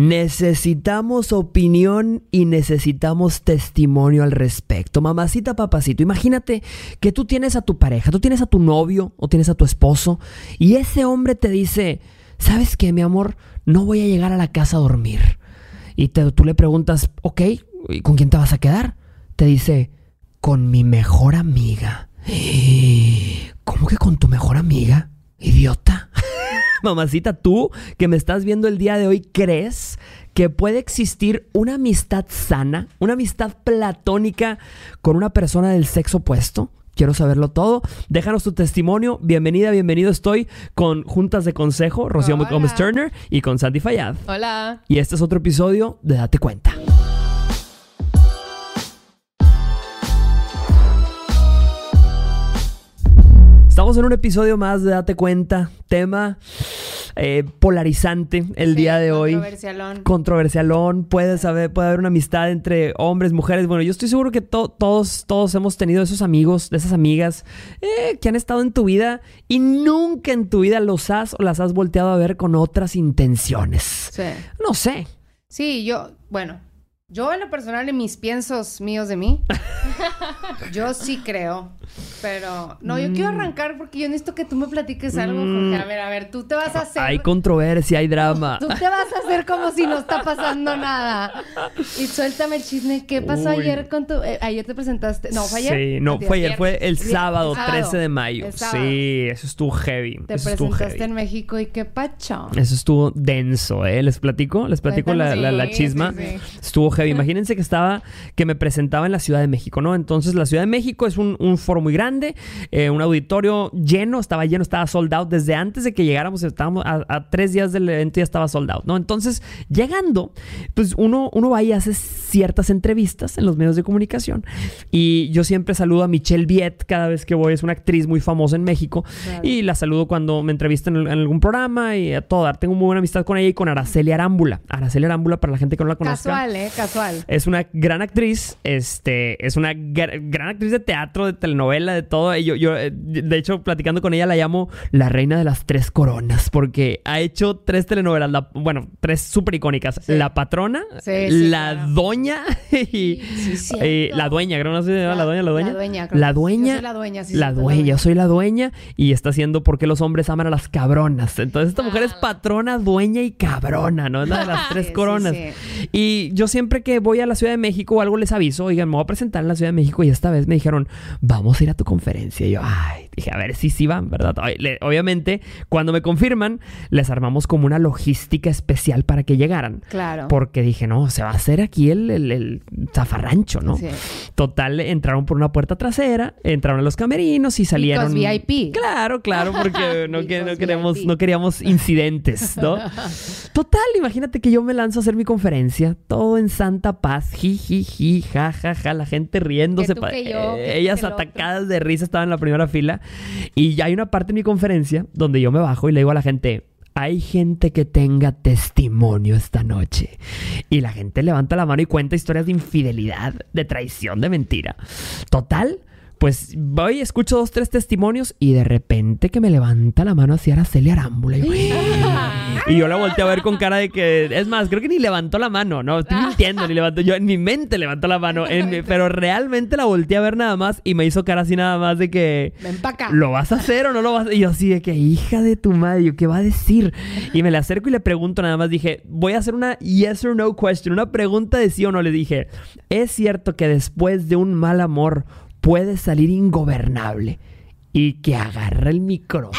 Necesitamos opinión y necesitamos testimonio al respecto. Mamacita, papacito, imagínate que tú tienes a tu pareja, tú tienes a tu novio o tienes a tu esposo y ese hombre te dice, ¿sabes qué, mi amor? No voy a llegar a la casa a dormir. Y tú le preguntas, ok, ¿y con quién te vas a quedar? Te dice, con mi mejor amiga. ¿Cómo que con tu mejor amiga? Idiota. Mamacita, tú que me estás viendo el día de hoy, ¿crees que puede existir una amistad sana, una amistad platónica con una persona del sexo opuesto? Quiero saberlo todo. Déjanos tu testimonio. Bienvenida, bienvenido. Estoy con Juntas de Consejo, Rocío Gómez Turner y con Sandy Fayad. Hola. Y este es otro episodio de Date Cuenta. Estamos en un episodio más de Date Cuenta, tema eh, polarizante el día de hoy. Controversialón. Controversialón. Puede, saber, puede haber una amistad entre hombres, mujeres. Bueno, yo estoy seguro que todos, todos hemos tenido esos amigos, de esas amigas eh, que han estado en tu vida y nunca en tu vida los has o las has volteado a ver con otras intenciones. Sí. No sé. Sí, yo, bueno, yo en lo personal, en mis piensos míos de mí, yo sí creo. Pero no, yo quiero mm. arrancar porque yo necesito que tú me platiques algo. Porque, a ver, a ver, tú te vas a hacer. Hay controversia, hay drama. Tú, te vas a hacer como si no está pasando nada. Y suéltame el chisme. ¿Qué pasó ayer con tu. Eh, ayer te presentaste. No, fue ayer. Sí, no, fue ayer. Fue el sábado, 13 de mayo. Sí, eso estuvo heavy. Te presentaste en México y qué pacho. Eso estuvo denso, ¿eh? ¿Les platico? ¿Les platico la, la, chisma? Estuvo Imagínense que estaba, que me presentaba en la Ciudad de México, ¿no? Entonces la Ciudad de México es un, foro muy grande, eh, un auditorio lleno, estaba lleno, estaba sold out. Desde antes de que llegáramos, estábamos a, tres días del evento ya estaba sold out, ¿no? Entonces, llegando, pues uno, uno va y hace ciertas entrevistas en los medios de comunicación. Y yo siempre saludo a Michelle Viet cada vez que voy, es una actriz muy famosa en México. Y la saludo cuando me entrevistan en, algún programa y a toda. Tengo muy buena amistad con ella y con Araceli Arámbula. Araceli Arámbula, para la gente que no la conozca. Casual, ¿eh? Casual. Es una gran actriz, este, es una gran actriz de teatro, de telenovela, de todo. Yo, yo, eh, de hecho, platicando con ella, la llamo la reina de las tres coronas, porque ha hecho tres telenovelas, bueno, tres súper icónicas. La patrona, la doña y, la dueña, creo no sé la, la dueña, la dueña. La dueña, la dueña. Yo soy la dueña, sí, la dueña, yo soy la dueña y está haciendo por qué los hombres aman a las cabronas. Entonces, esta mujer es ah. patrona, dueña y cabrona, ¿no? Es la de las tres coronas. Y yo siempre que voy a la Ciudad de México o algo les aviso, oigan, me voy a presentar en la Ciudad de México y esta vez me dijeron, vamos a ir a tu conferencia. Y yo, ay, dije, a ver si sí van, ¿verdad? Obviamente, cuando me confirman, les armamos como una logística especial para que llegaran. Claro. Porque dije, no, se va a hacer aquí el, el, zafarrancho, ¿no? Sí. Total, entraron por una puerta trasera, entraron a los camerinos y salieron. VIP. Claro, claro, porque no, que, no queremos, no queríamos incidentes, ¿no? Total, imagínate que yo me lanzo a hacer mi conferencia, todo en Santa Paz, jiji, ja, ja, ja, la gente riéndose. Eh, ellas atacadas de risa estaban en la primera fila. Y ya hay una parte en mi conferencia donde yo me bajo y le digo a la gente, hay gente que tenga testimonio esta noche. Y la gente levanta la mano y cuenta historias de infidelidad, de traición, de mentira. Total, pues voy, escucho dos, tres testimonios y de repente que me levanta la mano hacia Araceli Arámbula. Y, yo la volteé a ver con cara de que, es más, creo que ni levantó la mano, no, estoy mintiendo, ni levantó, yo en mi mente levantó la mano, pero realmente la volteé a ver nada más y me hizo cara así nada más de que, Ven pa acá. ¿lo vas a hacer o no lo vas a hacer? Y yo así de que, hija de tu madre, ¿qué va a decir? Y me le acerco y le pregunto nada más, dije, voy a hacer una yes or no question, una pregunta de sí o no. Le dije, ¿es cierto que después de un mal amor puede salir ingobernable y que agarra el micrófono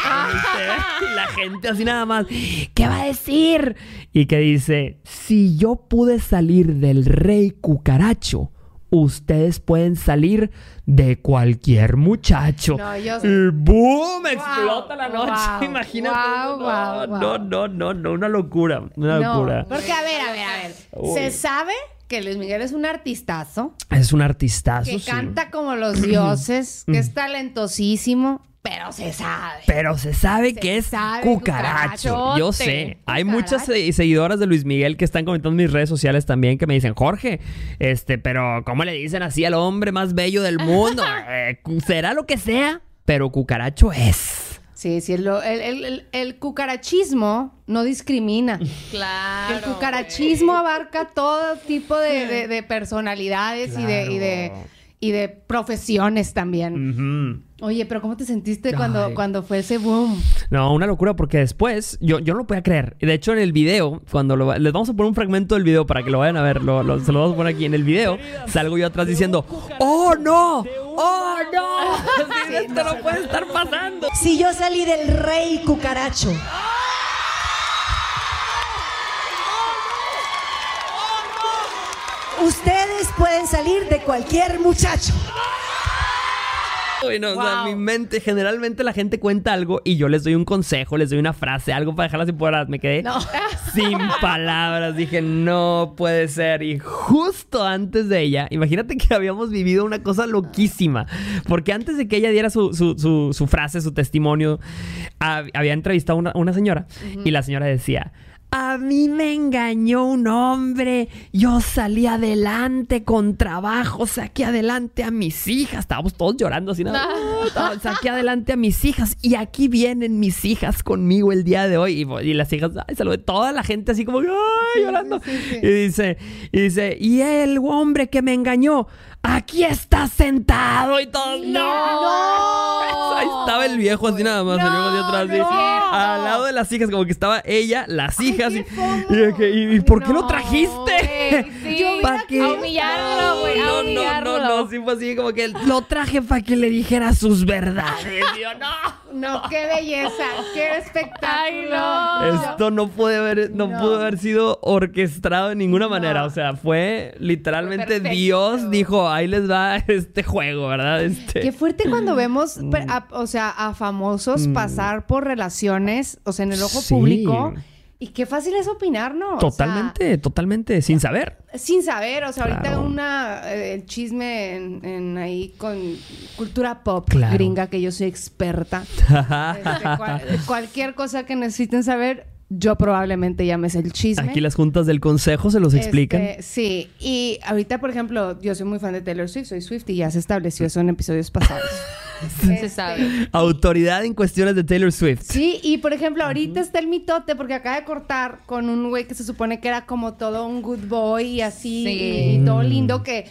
y la gente así nada más, ¿qué va a decir? Y que dice, si yo pude salir del rey cucaracho, ustedes pueden salir de cualquier muchacho. No, yo... Y ¡Boom! Explota la noche. Imagínate. no, no, no, no, no, una locura. Una locura. Porque, a ver, a ver, a ver. Se sabe que Luis Miguel es un artistazo. Es un artistazo. Que canta como los dioses, que es talentosísimo. Pero se sabe. Pero se sabe que es cucaracho. Yo sé. Hay muchas seguidoras de Luis Miguel que están comentando en mis redes sociales también que me dicen, Jorge, este, pero ¿cómo le dicen así al hombre más bello del mundo? Eh, será lo que sea, pero cucaracho es. Sí, sí, el, el- el- el- el cucarachismo no discrimina. Claro. el cucarachismo abarca todo tipo de, de- de personalidades y, de, y, de. Y de profesiones también. Oye, pero ¿cómo te sentiste cuando, Ay. cuando fue ese boom? No, una locura porque después yo, yo no lo podía creer. Y De hecho, en el video, cuando lo, va- les vamos a poner un fragmento del video para que lo vayan a ver, lo- lo- se lo vamos a poner aquí en el video, salgo yo atrás diciendo, ¡Oh, no! ¡Oh, no! Sí, esto no puede estar pasando. Si yo salí del rey cucaracho. Ustedes pueden salir de cualquier muchacho. Uy, no, o sea, Wow. mi mente, generalmente la gente cuenta algo y yo les doy un consejo, les doy una frase, algo para dejarlas sin palabras. Me quedé No. sin palabras. Dije, no puede ser. Y justo antes de ella, imagínate que habíamos vivido una cosa loquísima. Porque antes de que ella diera su, su- su- su frase, su testimonio, hab- había entrevistado a una, una señora y la señora decía. A mí me engañó un hombre. Yo salí adelante con trabajo, saqué adelante a mis hijas. Estábamos todos llorando así nada. Estaba- Saqué adelante a mis hijas y aquí vienen mis hijas conmigo el día de hoy. Y, y las hijas, ay, saludé toda la gente así como, ay, llorando. sí, sí. Y dice, y dice, y el hombre que me engañó, aquí está sentado y todo. ¡No! Ahí estaba el viejo así nada más, el viejo así atrás, así, no. al lado de las hijas, como que estaba ella, las hijas. y, y de ¿y- y por qué lo No, trajiste? güey, sí. Yo hubiera ¿Pa' qué? A humillarlo, güey, No, no, no, humillarlo. no, sí fue así como que lo traje para que le dijera sus verdades. Yo, no. No, qué belleza, qué espectáculo. Ay, no. Esto no puede haber, no, No. pudo haber sido orquestado de ninguna manera. O sea, fue literalmente perfecto. Dios dijo, ahí les va este juego, ¿verdad? Este. Qué fuerte cuando vemos, per- a- o sea, a famosos pasar por relaciones, o sea, en el ojo Mm. Sí. público. Y qué fácil es opinar, ¿no? O sea, Totalmente, totalmente, sin saber. sin saber, o sea, ahorita una, eh, el chisme en, en ahí con cultura pop Claro. gringa, que yo soy experta. Este, cual- cualquier cosa que necesiten saber, yo probablemente llames el chisme. Aquí las juntas del consejo se los explican. Este, sí, y ahorita, por ejemplo, yo soy muy fan de Taylor Swift, soy Swift y ya se estableció eso en episodios pasados. Se Este, sabe. Autoridad en cuestiones de Taylor Swift. Sí, y por ejemplo, ahorita está el mitote porque acaba de cortar con un güey que se supone que era como todo un good boy y así, Sí. y todo lindo que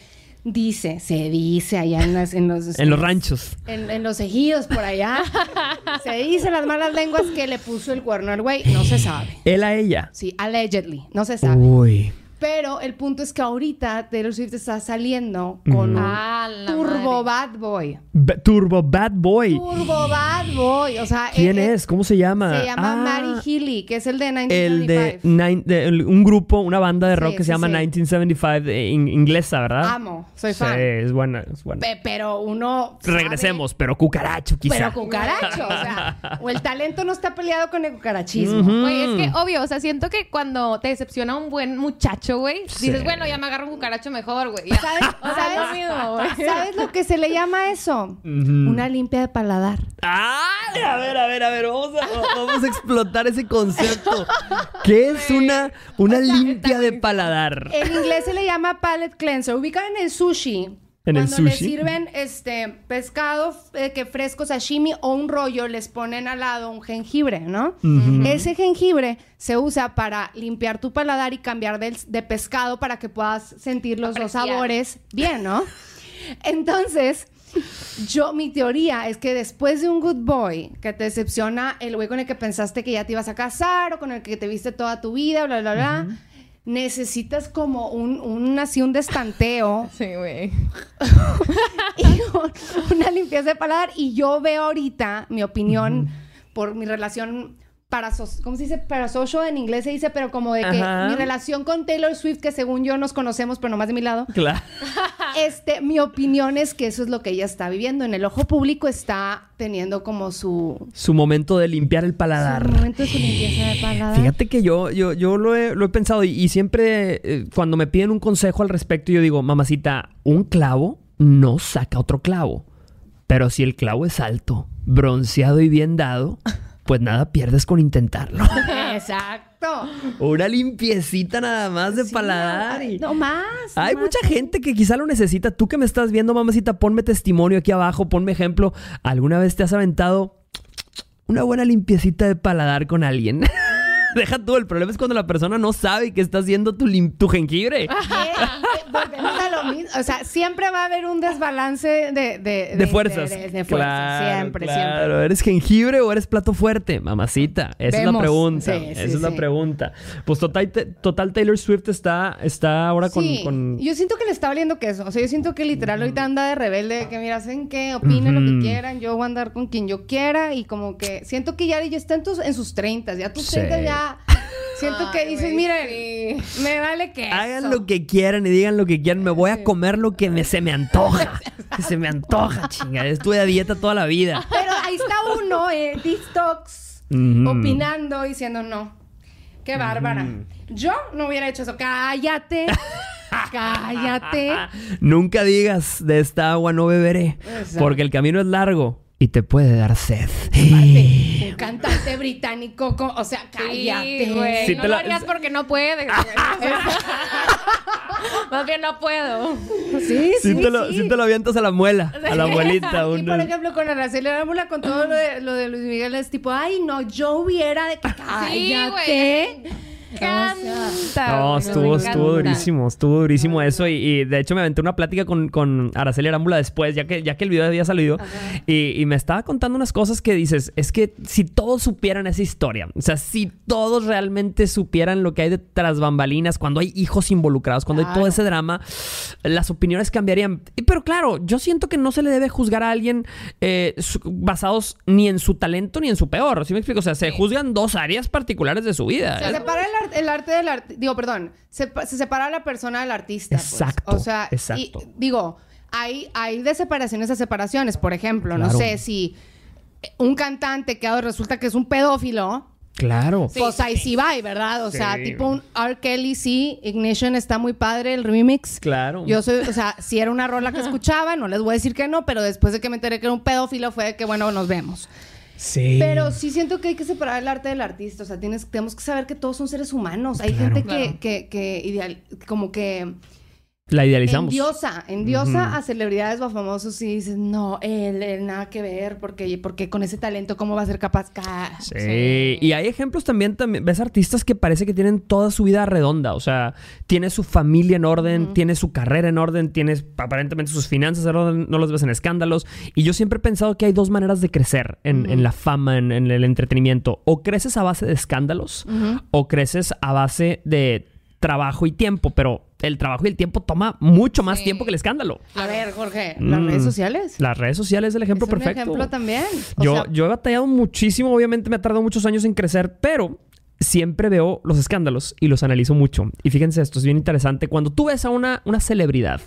dice, se dice allá en, las- en los... En los ranchos. En, en los ejidos por allá. se dicen las malas lenguas que le puso el cuerno al güey. No se sabe. Él a ella. Sí, allegedly. No se sabe. Uy. Pero el punto es que ahorita Taylor Swift está saliendo con un Ah, turbo madre. bad boy. Turbo Bad Boy. Turbo bad boy. O sea, ¿Quién eh, eh, es? ¿Cómo se llama? Se llama Ah, Mary Healy, que es el de El 1975. de, nine- de- el- un grupo, una banda de rock Sí, que se sí, llama sí. 1975, de- in- inglesa, ¿verdad? Amo, soy Sí, fan. es buena, es buena. Pe- pero uno. sabe- Regresemos, pero cucaracho quizá. Pero cucaracho. o sea, o el talento no está peleado con el cucarachismo. Güey, es que obvio, o sea, siento que cuando te decepciona un buen muchacho, güey, Sí. dices, bueno, ya me agarro un cucaracho mejor, güey. ya. ¿Sabes, sabes-. ¿Sabes lo que se le llama eso? Una limpia de paladar. Ah, a ver, a ver, a ver, vamos a, vamos a explotar ese concepto. ¿Qué es una, una O sea, limpia de paladar? En inglés se le llama palate cleanser. Ubican en el sushi. ¿En el Cuando le sushi? sirven este pescado eh, que fresco sashimi o un rollo, les ponen al lado un jengibre, ¿no? Ese jengibre se usa para limpiar tu paladar y cambiar del- de, pescado para que puedas sentir los dos sabores bien, ¿no? Entonces, yo, mi teoría es que después de un good boy que te decepciona el güey con el que pensaste que ya te ibas a casar o con el que te viste toda tu vida, bla, bla, bla, necesitas como un, un así un destanteo Sí, güey. y un- una limpieza de paladar. Y yo veo ahorita, mi opinión, por mi relación para ¿cómo se dice? Parasocial en inglés se dice, pero como de que Ajá. mi relación con Taylor Swift, que según yo nos conocemos, pero nomás de mi lado, Claro. este, mi opinión es que eso es lo que ella está viviendo. En el ojo público está teniendo como su, Su momento de limpiar el su paladar. momento de su limpieza de paladar. Fíjate que yo, yo, yo lo, he, lo he pensado y, y siempre eh, cuando me piden un consejo al respecto, yo digo, mamacita, un clavo no saca otro clavo. Pero si el clavo es alto, bronceado y bien dado, pues nada pierdes con intentarlo. Exacto. Una limpiecita nada más de Sí, paladar. y- No más. Hay no mucha más. gente que quizá lo necesita. Tú que me estás viendo, mamacita, ponme testimonio aquí abajo, ponme ejemplo. ¿Alguna vez te has aventado una buena limpiecita de paladar con alguien. Deja tú, el problema es cuando la persona no sabe que está haciendo tu, lim- tu jengibre. Eh, eh, volvemos lo mismo. O sea, siempre va a haber un desbalance de... De, De fuerzas. De, de fuerzas, Claro, siempre, claro. siempre. ¿Eres jengibre o eres plato fuerte? Mamacita. Esa es la pregunta. Sí, sí, Esa es la pregunta. Pues total, total Taylor Swift está, está ahora con, Sí, con- yo siento que le está valiendo queso. O sea, yo siento que literal ahorita anda de rebelde, que mira, hacen qué, opinen lo que quieran, yo voy a andar con quien yo quiera y como que siento que ya, ya está en, tus, en sus 30, ya tus Sí. 30 ya siento que dices, miren, me vale queso. Hagan lo que quieran y digan lo que quieran. Me voy a comer lo que me, se me antoja. Que se me antoja, chinga. Estuve a dieta toda la vida. Pero ahí está uno, eh, TikToks, Ujú. opinando, diciendo no. Qué bárbara. Yo no hubiera hecho eso. Cállate. Cállate. Nunca digas de esta agua no beberé. Exacto. Porque el camino es largo y te puede dar sed. Aparte, un cantante británico, co- o sea, cállate. Sí, güey. Sí no te lo harías porque no puedes. Más bien no puedo. Sí, Sí, sí, te lo, sí. sí te lo avientas a la muela, a la abuelita. Y por ejemplo, con Araceli Arámbula, con todo lo de, lo de Luis Miguel, es tipo, ay, no, yo hubiera de que cállate. Canta. No, estuvo, estuvo encanta. durísimo, estuvo durísimo eso. Y, y de hecho me aventé una plática con, con Araceli Arámbula después, ya que, ya que el video había salido. Y, y me estaba contando unas cosas que dices, es que si todos supieran esa historia, o sea, si todos realmente supieran lo que hay detrás bambalinas, cuando hay hijos involucrados, cuando hay todo ese drama, las opiniones cambiarían. Y- Pero claro, yo siento que no se le debe juzgar a alguien eh, basados ni en su talento ni en su peor. ¿Sí me explico? O sea, se juzgan dos áreas particulares de su vida. Se separa el, ar- el arte del arte, digo, perdón, se, pa- se separa la persona del artista. pues. Exacto, O sea, y, digo, hay, hay de separaciones a separaciones. Por ejemplo, no sé si un cantante que ahora resulta que es un pedófilo, Claro. pues ahí sí va, ¿verdad? O sea, Sí. tipo un R. Kelly, sí, Ignition está muy padre, el remix. Claro. Yo soy, o sea, si era una rola que escuchaba, no les voy a decir que no, pero después de que me enteré que era un pedófilo fue de que, bueno, nos vemos. Sí. Pero sí siento que hay que separar el arte del artista. O sea, tienes, tenemos que saber que todos son seres humanos. Hay Claro. gente que, Claro. que, que ideal, como que La idealizamos. endiosa, endiosa Ujú. a celebridades o a famosos y dices, no, él, él nada que ver, porque, porque con ese talento, ¿cómo va a ser capaz? Ca- Sí. Y hay ejemplos también, también, ves artistas que parece que tienen toda su vida redonda, o sea, tiene su familia en orden, tiene su carrera en orden, tiene aparentemente sus finanzas en orden, no los ves en escándalos. Y yo siempre he pensado que hay dos maneras de crecer en, en la fama, en, en el entretenimiento. O creces a base de escándalos, o creces a base de trabajo y tiempo, pero el trabajo y el tiempo toma mucho más Sí. tiempo que el escándalo. A ver, Jorge, las Mm. redes sociales. Las redes sociales es el ejemplo es un perfecto. ejemplo también. O Yo, sea, yo he batallado muchísimo, obviamente me ha tardado muchos años en crecer, pero siempre veo los escándalos y los analizo mucho. Y fíjense esto, es bien interesante. Cuando tú ves a una, una celebridad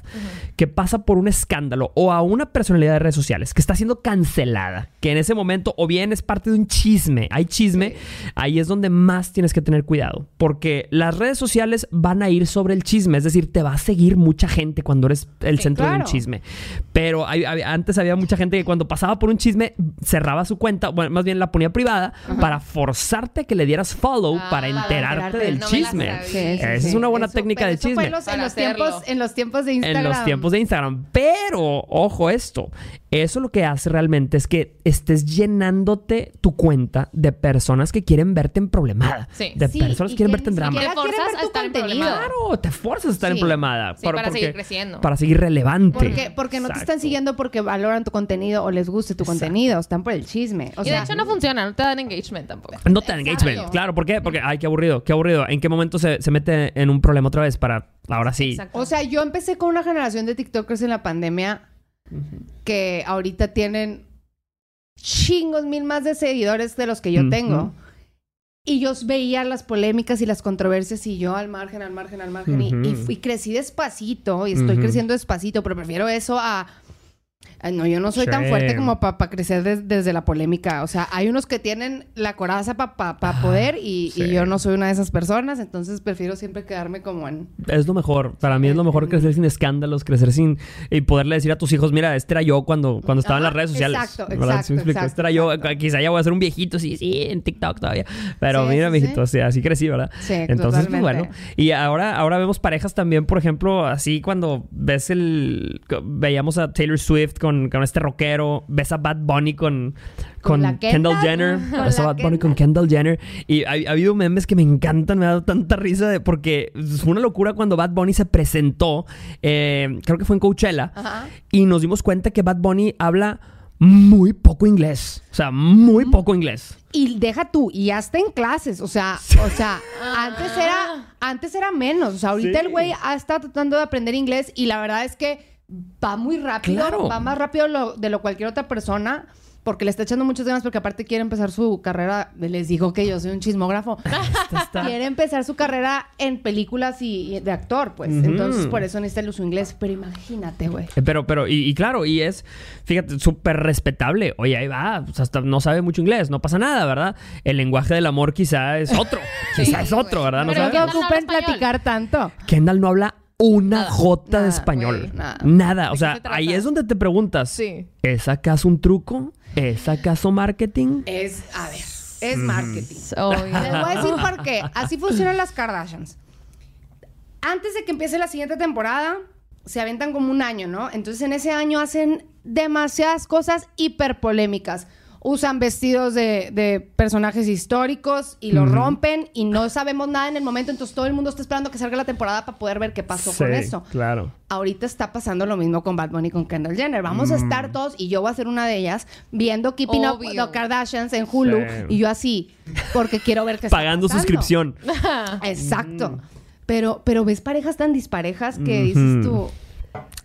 que pasa por un escándalo o a una personalidad de redes sociales que está siendo cancelada, que en ese momento o bien es parte de un chisme, hay chisme, ahí es donde más tienes que tener cuidado. Porque las redes sociales van a ir sobre el chisme, es decir, te va a seguir mucha gente cuando eres el Sí, centro de un chisme. Pero hay- hay- antes había mucha gente que cuando pasaba por un chisme cerraba su cuenta, bueno, más bien la ponía privada para forzarte a que le dieras follow Ah, para enterarte enterarte. del No chisme. Sí, sí, Esa sí. es una buena Eso- técnica de eso chisme. fue en los, en los tiempos, en los tiempos de En Instagram. los tiempos de Instagram. Pero, ojo esto, eso lo que hace realmente es que estés llenándote tu cuenta de personas que quieren verte en problemada. Sí. De Sí, personas que quieren verte en drama. siquiera Te forzas ver a estar en problemada. Claro, te fuerzas a estar en problemada. Sí, para seguir creciendo. Para seguir relevante. Porque, porque no te están Exacto. siguiendo porque valoran tu contenido o les guste tu contenido, están por el chisme. O y de hecho no funciona, no te dan engagement tampoco. No te dan engagement. Claro, ¿por qué? Porque, ay, qué aburrido, qué aburrido. ¿En qué momento se, se mete en un problema otra vez para ahora sí? Exacto. o sea, yo empecé con una generación de TikTokers en la pandemia que ahorita tienen chingos mil más de seguidores de los que yo tengo. Y yo veía las polémicas y las controversias y yo al margen, al margen, al margen. y- crecí despacito y estoy creciendo despacito, pero prefiero eso a... No, yo no soy tan fuerte como para crecer des- desde la polémica. O sea, hay unos que tienen la coraza para poder y, y sí. yo no soy una de esas personas, entonces prefiero siempre quedarme como en... Es lo mejor. Para mí es lo mejor crecer sin escándalos, crecer sin... Y poderle decir a tus hijos, mira, este era yo cuando, cuando estaba en las redes sociales. exacto, ¿Verdad? exacto, ¿Sí me exacto, Este era yo. exacto. Quizá ya voy a ser un viejito, sí, sí, en TikTok todavía. Pero Sí, mira, sí, mijito, sí. así crecí, ¿verdad? Sí, Entonces, pues bueno. Y ahora, ahora vemos parejas también, por ejemplo, así cuando ves el... Veíamos a Taylor Swift con con, con este rockero, ves a Bad Bunny con, con, ¿Con la Kendall Kendall? Jenner, Con ves a Bad Bunny con Kendall Jenner. Y ha, ha habido memes que me encantan, me ha dado tanta risa de- porque fue una locura cuando Bad Bunny se presentó, eh, creo que fue en Coachella, Ajá. y nos dimos cuenta que Bad Bunny habla muy poco inglés. O sea, muy poco inglés. Y deja tú, y hasta en clases, o sea, o sea, antes era, antes era menos, o sea, ahorita Sí. el güey ha estado tratando de aprender inglés y la verdad es que va muy rápido, Claro. va más rápido lo- de lo cualquier otra persona. Porque le está echando muchas ganas, porque aparte quiere empezar su carrera. Les digo que yo soy un chismógrafo. Quiere empezar su carrera en películas y, y de actor, pues. Entonces, por eso necesita el uso inglés. Pero imagínate, güey. Eh, Pero, pero, y, y claro, y es, fíjate, súper respetable. Oye, ahí va, pues hasta no sabe mucho inglés, no pasa nada, ¿verdad? El lenguaje del amor quizá es otro. quizá es otro, ¿verdad? No Pero no ocupen platicar tanto. Kendall no habla una Nada. jota de español. nada. Nada. O ¿De qué sea, ahí es donde te preguntas. Sí. ¿Es acaso un truco? ¿Es acaso marketing? Es, a ver, es marketing. Oye. Les voy a decir por qué. Así funcionan las Kardashians. Antes de que empiece la siguiente temporada, se aventan como un año, ¿no? Entonces en ese año hacen demasiadas cosas hiperpolémicas. Usan vestidos de, de personajes históricos y lo rompen y no sabemos nada en el momento. Entonces todo el mundo está esperando que salga la temporada para poder ver qué pasó con eso. Claro. Ahorita está pasando lo mismo con Bad Bunny y con Kendall Jenner. Vamos a estar todos, y yo voy a ser una de ellas, viendo Keeping Up with Obvio. the Kardashians en Hulu. Sí. Y yo así, porque quiero ver qué está Pagando suscripción. Exacto. Pero, pero ves parejas tan disparejas que dices tú...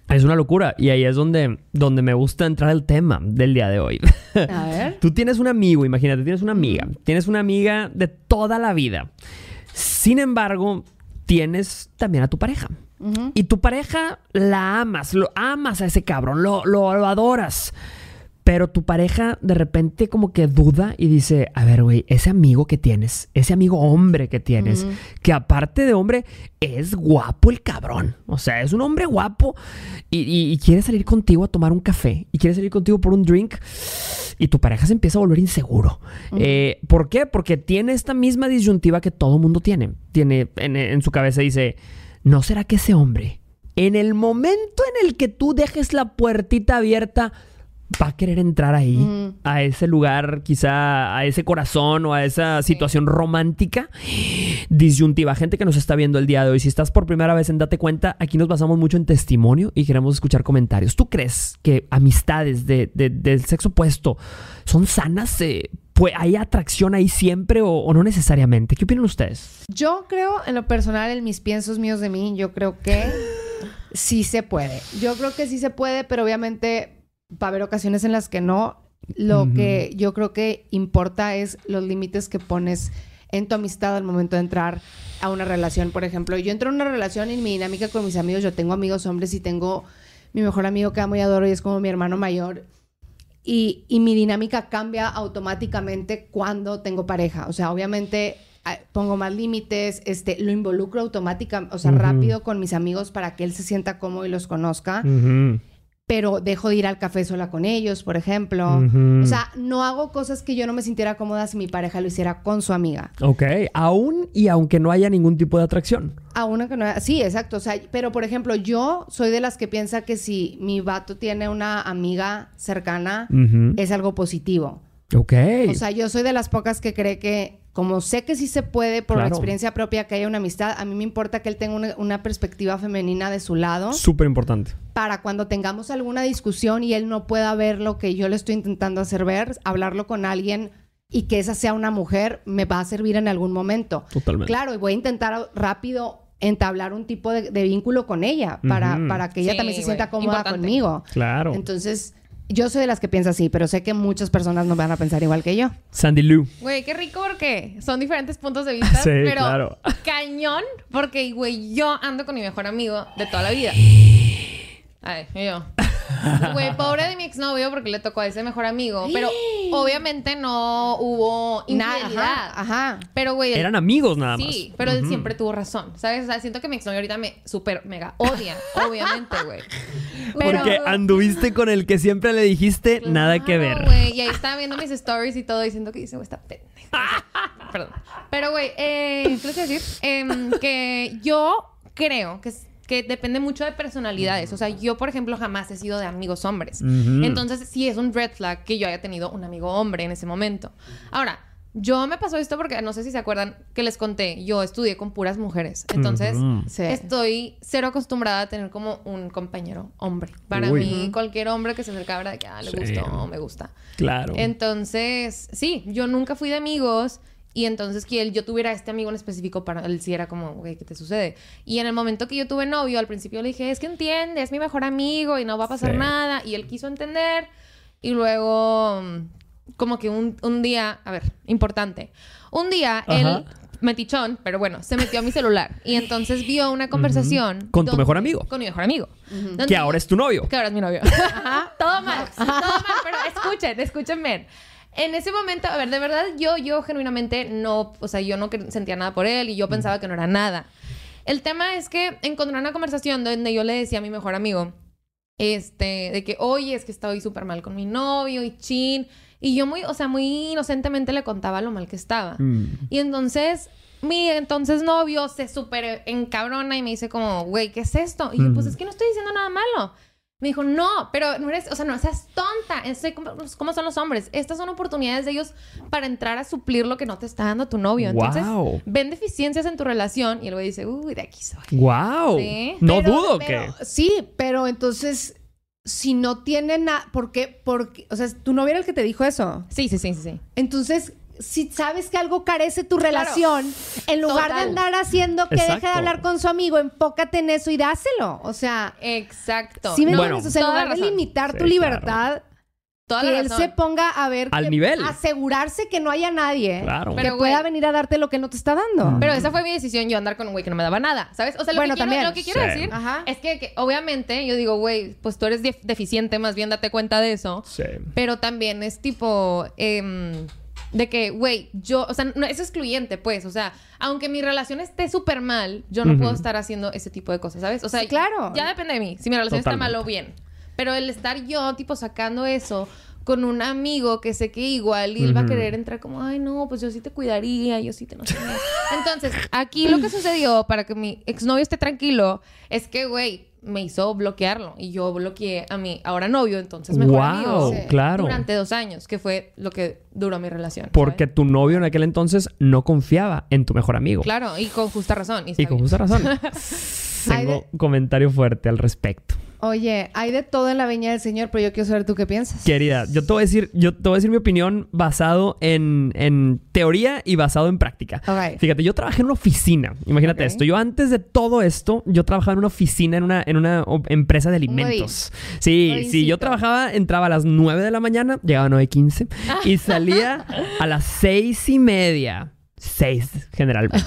Es una locura. Y ahí es donde, donde me gusta entrar el tema del día de hoy. A ver. Tú tienes un amigo, imagínate, tienes una amiga. Tienes una amiga de toda la vida. Sin embargo, tienes también a tu pareja. Y tu pareja la amas, lo amas a ese cabrón, lo, lo, lo adoras. Pero tu pareja de repente como que duda y dice, a ver, güey, ese amigo que tienes, ese amigo hombre que tienes, que aparte de hombre, es guapo el cabrón. O sea, es un hombre guapo y, y- y quiere salir contigo a tomar un café y quiere salir contigo por un drink y tu pareja se empieza a volver inseguro. Eh, ¿Por qué? Porque tiene esta misma disyuntiva que todo mundo tiene. Tiene en, en su cabeza dice, ¿no será que ese hombre, en el momento en el que tú dejes la puertita abierta, va a querer entrar ahí, a ese lugar, quizá a ese corazón o a esa situación romántica? Disyuntiva, gente que nos está viendo el día de hoy, si estás por primera vez en Date Cuenta, aquí nos basamos mucho en testimonio y queremos escuchar comentarios. ¿Tú crees que amistades de- de- del sexo opuesto son sanas? Eh, pues, ¿Hay atracción ahí siempre o, o no necesariamente? ¿Qué opinan ustedes? Yo creo, en lo personal, en mis piensos míos de mí, yo creo que sí se puede. Yo creo que sí se puede, pero obviamente va a haber ocasiones en las que no. Lo que yo creo que importa es los límites que pones en tu amistad al momento de entrar a una relación. Por ejemplo, yo entro en una relación y mi dinámica con mis amigos, yo tengo amigos hombres y tengo mi mejor amigo que amo y adoro y es como mi hermano mayor. Y, y mi dinámica cambia automáticamente cuando tengo pareja. O sea, obviamente ah, pongo más límites, este, lo involucro automáticamente, o sea, rápido con mis amigos para que él se sienta cómodo y los conozca. Ujú, Pero dejo de ir al café sola con ellos, por ejemplo. O sea, no hago cosas que yo no me sintiera cómoda si mi pareja lo hiciera con su amiga. Ok, aún y aunque no haya ningún tipo de atracción. A una que no... Sí, exacto. O sea, pero por ejemplo, yo soy de las que piensa que si mi vato tiene una amiga cercana, es algo positivo. Ok. O sea, yo soy de las pocas que cree que, como sé que sí se puede por Claro. experiencia propia que haya una amistad, a mí me importa que él tenga una, una perspectiva femenina de su lado Súper importante. para cuando tengamos alguna discusión y él no pueda ver lo que yo le estoy intentando hacer ver, hablarlo con alguien y que esa sea una mujer, me va a servir en algún momento. Totalmente. Claro, y voy a intentar rápido entablar un tipo de, de vínculo con ella para, para que ella Sí, también se sienta cómoda importante. conmigo. Claro. Entonces, yo soy de las que piensa así, pero sé que muchas personas no van a pensar igual que yo. Sandy Lou. Güey, qué rico porque son diferentes puntos de vista. Sí, pero claro. cañón porque, güey, yo ando con mi mejor amigo de toda la vida. Ay, y yo. Güey, pobre de mi exnovio porque le tocó a ese mejor amigo. Pero obviamente no hubo Nada, ajá, ajá. Pero, güey. Eran amigos nada más. Sí, pero él siempre tuvo razón. ¿Sabes? O sea, siento que mi exnovio ahorita me súper mega odia. obviamente, güey. Pero- Porque anduviste con el que siempre le dijiste nada que ver. Güey. Y ahí estaba viendo mis stories y todo diciendo que dice, güey, está pendejo. Perdón. Pero, güey, eh, ¿qué les iba a decir? Em, que yo creo que que depende mucho de personalidades. O sea, yo, por ejemplo, jamás he sido de amigos hombres. Entonces, sí es un red flag que yo haya tenido un amigo hombre en ese momento. Ahora, yo me pasó esto porque no sé si se acuerdan que les conté, yo estudié con puras mujeres. Entonces. Sí. estoy cero acostumbrada a tener como un compañero hombre. Para Uy. mí, cualquier hombre que se acerca a de que ah, le Sí. gustó, me gusta. Claro. Entonces, sí, yo nunca fui de amigos. Y entonces que él, yo tuviera este amigo en específico para él sí era como, güey, ¿qué te sucede? Y en el momento que yo tuve novio, al principio le dije, es que entiende, es mi mejor amigo y no va a pasar Sí. nada. Y él quiso entender. Y luego, como que un, un día, a ver, importante. Un día Ajá. él, metichón, pero bueno, se metió a mi celular. Y entonces vio una conversación. Con tu donde- mejor amigo. Con mi mejor amigo. Donde Que ahora es tu novio. que ahora es mi novio. todo mal, todo mal, pero escuchen, escuchen bien. En ese momento, a ver, de verdad, yo, yo genuinamente no, o sea, yo no sentía nada por él y yo pensaba que no era nada. El tema es que encontré una conversación donde yo le decía a mi mejor amigo, este, de que, oye, es que estoy súper mal con mi novio y chin. Y yo muy, o sea, muy inocentemente le contaba lo mal que estaba. Mm. Y entonces, mi entonces novio se súper encabrona y me dice como, güey, ¿qué es esto? Y yo, pues es que no estoy diciendo nada malo. Me dijo, no, pero no eres, o sea, no seas tonta. Es como, ¿Cómo son los hombres? Estas son oportunidades de ellos para entrar a suplir lo que no te está dando tu novio. Entonces, Wow. ven ven deficiencias en tu relación y el güey dice, uy, de aquí soy. Wow. Sí. No Pero- dudo pero- que. Sí, pero entonces, si no tiene nada, ¿por qué? Porque, o sea, tu novio era el que te dijo eso. Sí, sí, sí, sí, sí. Entonces, si sabes que algo carece tu relación, en lugar Total. de andar haciendo que deje de hablar con su amigo, enfócate en eso y dáselo. O sea, Exacto. si me Bueno, entiendes? O sea, en lugar de limitar Sí, tu libertad, Toda que la él razón. se ponga a ver Al que- nivel. asegurarse que no haya nadie Claro. que Pero, pueda venir a darte lo que no te está dando. Pero esa fue mi decisión, yo andar con un güey que no me daba nada, ¿sabes? O sea, lo Bueno, que quiero, también. lo que quiero Sí. decir Ajá. es que, que obviamente yo digo, güey, pues tú eres def- deficiente, más bien date cuenta de eso. Sí. Pero también es tipo em, de que, güey, yo, o sea, no, es excluyente, pues, o sea, aunque mi relación esté súper mal, yo no puedo estar haciendo ese tipo de cosas, ¿sabes? O sea, Sí, claro. ya depende de mí. Si mi relación está mal o bien. Pero el estar yo, tipo, sacando eso con un amigo que sé que igual y él va a querer entrar como, ay, no, pues yo sí te cuidaría, yo sí te no sé qué". Entonces, aquí lo que sucedió para que mi exnovio esté tranquilo es que, güey, me hizo bloquearlo y yo bloqueé a mi ahora novio, entonces mejor Wow, amigo. Sí. claro. Durante dos años, que fue lo que duró mi relación. Porque ¿sabes? tu novio en aquel entonces no confiaba en tu mejor amigo. Claro, y con justa razón. Y, Y con justa razón. Tengo un comentario fuerte al respecto. Oye, hay de todo en la viña del Señor, pero yo quiero saber tú qué piensas. Querida, yo te voy a decir, yo te voy a decir mi opinión basado en, en teoría y basado en práctica. Ok. Fíjate, yo trabajé en una oficina. Imagínate esto. Yo antes de todo esto, yo trabajaba en una oficina, en una, en una empresa de alimentos. Sí, sí, yo trabajaba, entraba a las 9 de la mañana, llegaba a 9.15 y salía a las seis y media. Seis, generalmente.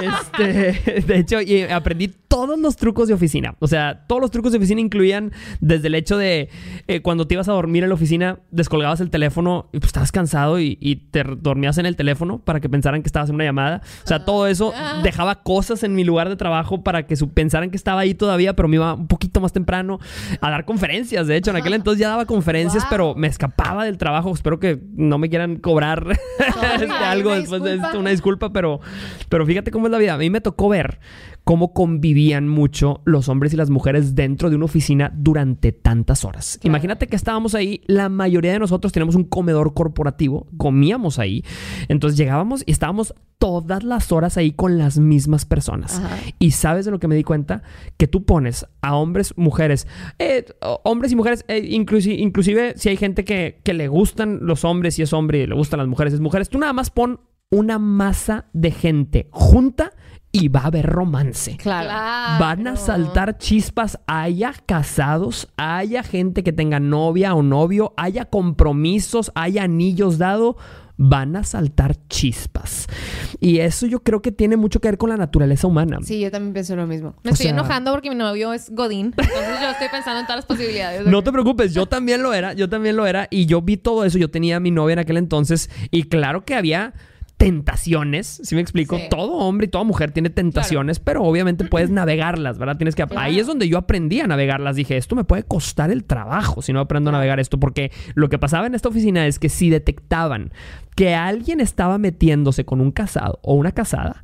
este, de hecho, y aprendí todos los trucos de oficina. O sea, todos los trucos de oficina incluían desde el hecho de eh, cuando te ibas a dormir en la oficina, descolgabas el teléfono y pues estabas cansado y, y te dormías en el teléfono para que pensaran que estabas en una llamada. O sea, todo eso dejaba cosas en mi lugar de trabajo para que su- pensaran que estaba ahí todavía, pero me iba un poquito más temprano a dar conferencias. De hecho, en aquel entonces ya daba conferencias, Wow. pero me escapaba del trabajo. Espero que no me quieran cobrar Sorry, este, algo después de esto, una disculpa, pero, pero fíjate cómo es la vida. A mí me tocó ver cómo convivían mucho los hombres y las mujeres dentro de una oficina durante tantas horas. Imagínate que estábamos ahí, la mayoría de nosotros tenemos un comedor corporativo, comíamos ahí, entonces llegábamos y estábamos todas las horas ahí con las mismas personas. Ajá. Y sabes de lo que me di cuenta? Que tú pones a hombres, mujeres, eh, hombres y mujeres, eh, inclusi- inclusive si hay gente que, que le gustan los hombres y es hombre y le gustan las mujeres es mujeres, tú nada más pon una masa de gente junta y va a haber romance. Claro. Van a saltar chispas, haya casados, haya gente que tenga novia o novio, haya compromisos, haya anillos dados, van a saltar chispas. Y eso yo creo que tiene mucho que ver con la naturaleza humana. Sí, yo también pienso lo mismo. Me O estoy sea- enojando porque mi novio es Godín. Entonces yo estoy pensando en todas las posibilidades. No te preocupes, yo también lo era, yo también lo era y yo vi todo eso, yo tenía a mi novia en aquel entonces y claro que había tentaciones, si me explico, Sí. todo hombre y toda mujer tiene tentaciones, pero obviamente puedes navegarlas, ¿verdad? Tienes que ahí es donde yo aprendí a navegarlas, dije, esto me puede costar el trabajo si no aprendo a navegar esto porque lo que pasaba en esta oficina es que si detectaban que alguien estaba metiéndose con un casado o una casada,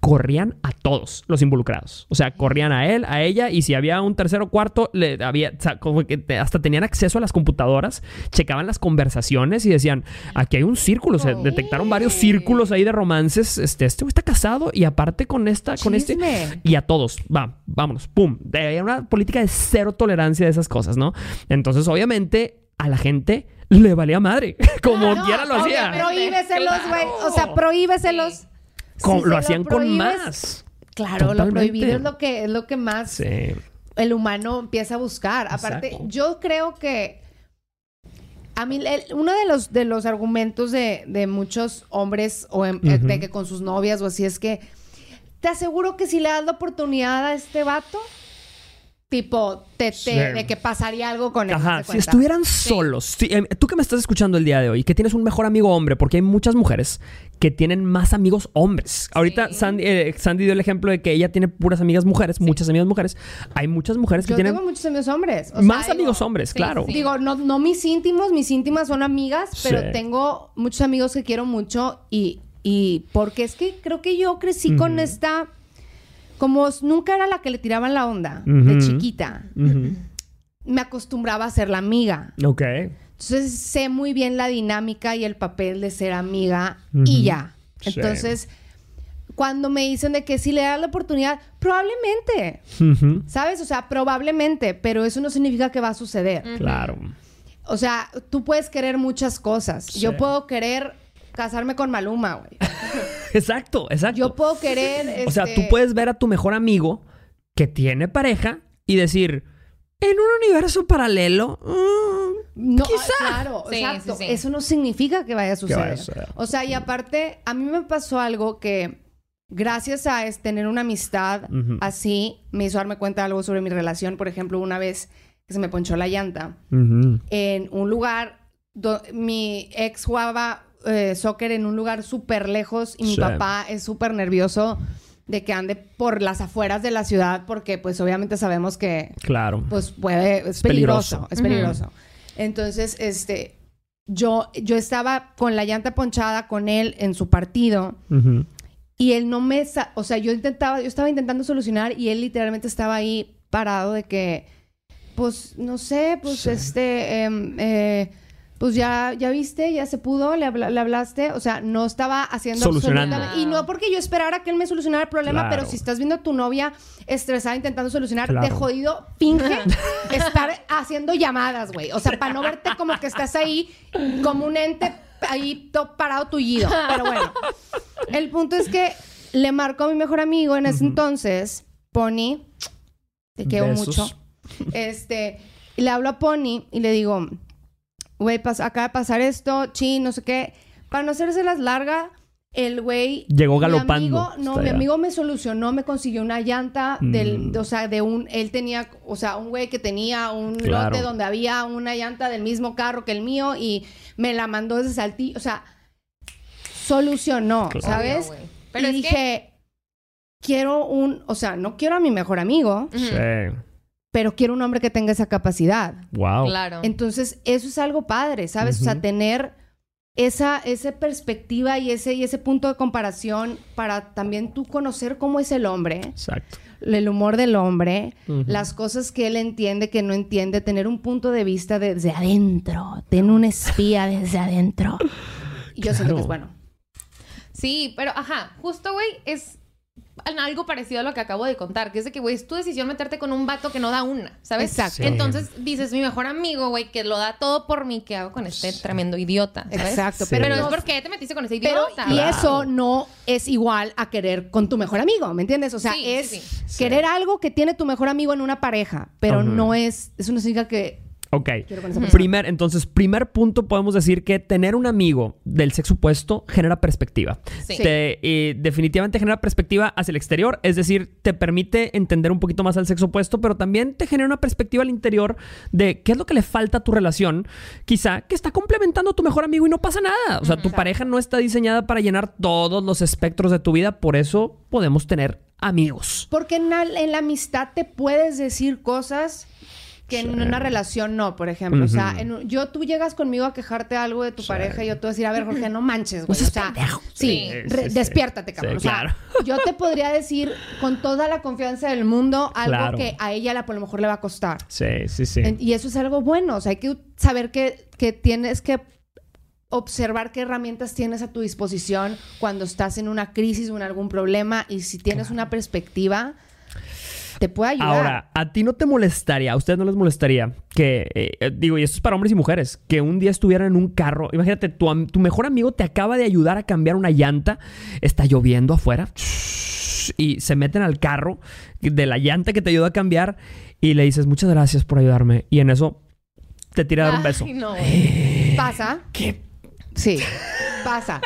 corrían a todos los involucrados. O sea, corrían a él, a ella, y si había un tercero o cuarto, le había, o sea, como que te- hasta tenían acceso a las computadoras, checaban las conversaciones y decían, aquí hay un círculo, se detectaron varios círculos ahí de romances, este, este güey está casado y aparte con esta, con este, Chisme. y a todos, va, vámonos, pum. Hay una política de cero tolerancia de esas cosas, ¿no? Entonces, obviamente, a la gente le valía madre, como No, quiera lo hacía. Prohíbeselos, güey. Claro. O sea, prohíbeselos. Si lo hacían con prohíbes, más. Claro, lo prohibido es lo que, es lo que más Sí. el humano empieza a buscar. Aparte, Exacto. yo creo que a mí el- uno de los de los argumentos de, de muchos hombres o em- eh, de que con sus novias o así es que te aseguro que si le das la oportunidad a este vato, tipo, te, te- Sí. de que pasaría algo con él. Ajá, ¿te si estuvieran solos, si, eh, tú que me estás escuchando el día de hoy, que tienes un mejor amigo hombre, porque hay muchas mujeres que tienen más amigos hombres. Ahorita. Sandy, eh, Sandy dio el ejemplo de que ella tiene puras amigas mujeres, muchas amigas mujeres. Hay muchas mujeres que Yo tienen tengo muchos amigos hombres. o sea, más digo- amigos hombres, claro. Digo, no, no mis íntimos, mis íntimas son amigas, pero tengo muchos amigos que quiero mucho y, y porque es que creo que yo crecí con esta, como nunca era la que le tiraban la onda de chiquita, me acostumbraba a ser la amiga. Ok. Entonces sé muy bien la dinámica y el papel de ser amiga y ya. Sí. Entonces, cuando me dicen de que si le das la oportunidad, probablemente. ¿sabes? O sea, probablemente, pero eso no significa que va a suceder. Claro. O sea, tú puedes querer muchas cosas. Sí. Yo puedo querer casarme con Maluma, güey. Exacto, exacto. Yo puedo querer. O sea, este, tú puedes ver a tu mejor amigo que tiene pareja y decir, en un universo paralelo, mm, No, quizá. claro, Sí, exacto. sí, sí. Eso no significa que vaya a suceder. vaya a suceder. O sea, y aparte, a mí me pasó algo que, gracias a es, tener una amistad Ujú. así, me hizo darme cuenta de algo sobre mi relación. Por ejemplo, una vez que se me ponchó la llanta en un lugar, mi ex jugaba eh, soccer en un lugar súper lejos y mi Sí. papá es súper nervioso de que ande por las afueras de la ciudad porque pues obviamente sabemos que Claro. pues puede, es peligroso. peligroso, es peligroso. Entonces, este, yo, yo estaba con la llanta ponchada con él en su partido Ujú. y él no me, o sea, yo intentaba, yo estaba intentando solucionar y él literalmente estaba ahí parado de que, pues, no sé, pues, Sí. este, em, eh, pues ya, ya viste, ya se pudo, le, habla- le hablaste, o sea, no estaba haciendo Solucionando. absolutamente- Y no porque yo esperara que él me solucionara el problema, Claro. pero si estás viendo a tu novia estresada intentando solucionar, Claro. de jodido, finge estar haciendo llamadas, güey. O sea, para no verte como que estás ahí como un ente ahí todo parado tullido. Pero bueno, el punto es que le marco a mi mejor amigo en ese entonces, Pony, te quiero Besos. mucho. Este, y le hablo a Pony y le digo, güey, acaba de pasar esto, chin, no sé qué. Para no hacérselas larga, el güey... Llegó mi galopando amigo- no, mi allá. amigo me solucionó, me consiguió una llanta del, Mm. o sea, de un, él tenía, o sea, un güey que tenía un Claro. lote donde había una llanta del mismo carro que el mío y me la mandó desde Saltillo, o sea, solucionó, Claro. ¿sabes? Obvio, güey. Pero y es que- dije, quiero un, o sea, no quiero a mi mejor amigo. Sí. Pero quiero un hombre que tenga esa capacidad. Wow. Claro. Entonces, eso es algo padre, ¿sabes? O sea, tener esa, esa perspectiva y ese, y ese punto de comparación para también tú conocer cómo es el hombre, Exacto. el humor del hombre, las cosas que él entiende, que no entiende, tener un punto de vista desde adentro, tener un espía desde adentro. Y yo siento que es Claro. bueno. Sí, pero ajá, justo, güey, es algo parecido a lo que acabo de contar, que es de que, güey, es tu decisión meterte con un vato que no da una, ¿sabes? Exacto. Sí. Entonces dices, mi mejor amigo, güey, que lo da todo por mí, ¿qué hago con este tremendo idiota? ¿sabes? Exacto, Sí. pero, Pero es porque te metiste con ese pero idiota. y Claro. eso no es igual a querer con tu mejor amigo, ¿me entiendes? O sea, Sí, es sí, sí. querer algo que tiene tu mejor amigo en una pareja, pero Ajá. no es, eso no significa que Ok. Primer, entonces, primer punto podemos decir que tener un amigo del sexo opuesto genera perspectiva. Sí. Te- eh, definitivamente genera perspectiva hacia el exterior, es decir, te permite entender un poquito más al sexo opuesto, pero también te genera una perspectiva al interior de qué es lo que le falta a tu relación, quizá que está complementando a tu mejor amigo y no pasa nada. O sea, tu pareja no está diseñada para llenar todos los espectros de tu vida, por eso podemos tener amigos. Porque en la, en la amistad te puedes decir cosas que en una relación no, por ejemplo. O sea, en yo tú llegas conmigo a quejarte algo de tu pareja y yo te voy a decir, a ver, Jorge, no manches, güey. o sea, sí, Sí, re- despiértate, cabrón. O sea, claro. yo te podría decir con toda la confianza del mundo algo Claro. que a ella a lo mejor le va a costar. Sí, sí, sí. En- Y eso es algo bueno. O sea, hay que saber que, que tienes que observar qué herramientas tienes a tu disposición cuando estás en una crisis o en algún problema. Y si tienes una perspectiva, te puede ayudar. Ahora, ¿a ti no te molestaría, a ustedes no les molestaría que, eh, eh, digo, y esto es para hombres y mujeres, que un día estuvieran en un carro, imagínate, tu, tu mejor amigo te acaba de ayudar a cambiar una llanta, está lloviendo afuera, y se meten al carro de la llanta que te ayudó a cambiar y le dices, muchas gracias por ayudarme, y en eso te tira a dar un beso. Ay, no, güey. ¿Pasa? ¿Qué? Sí. Pasa.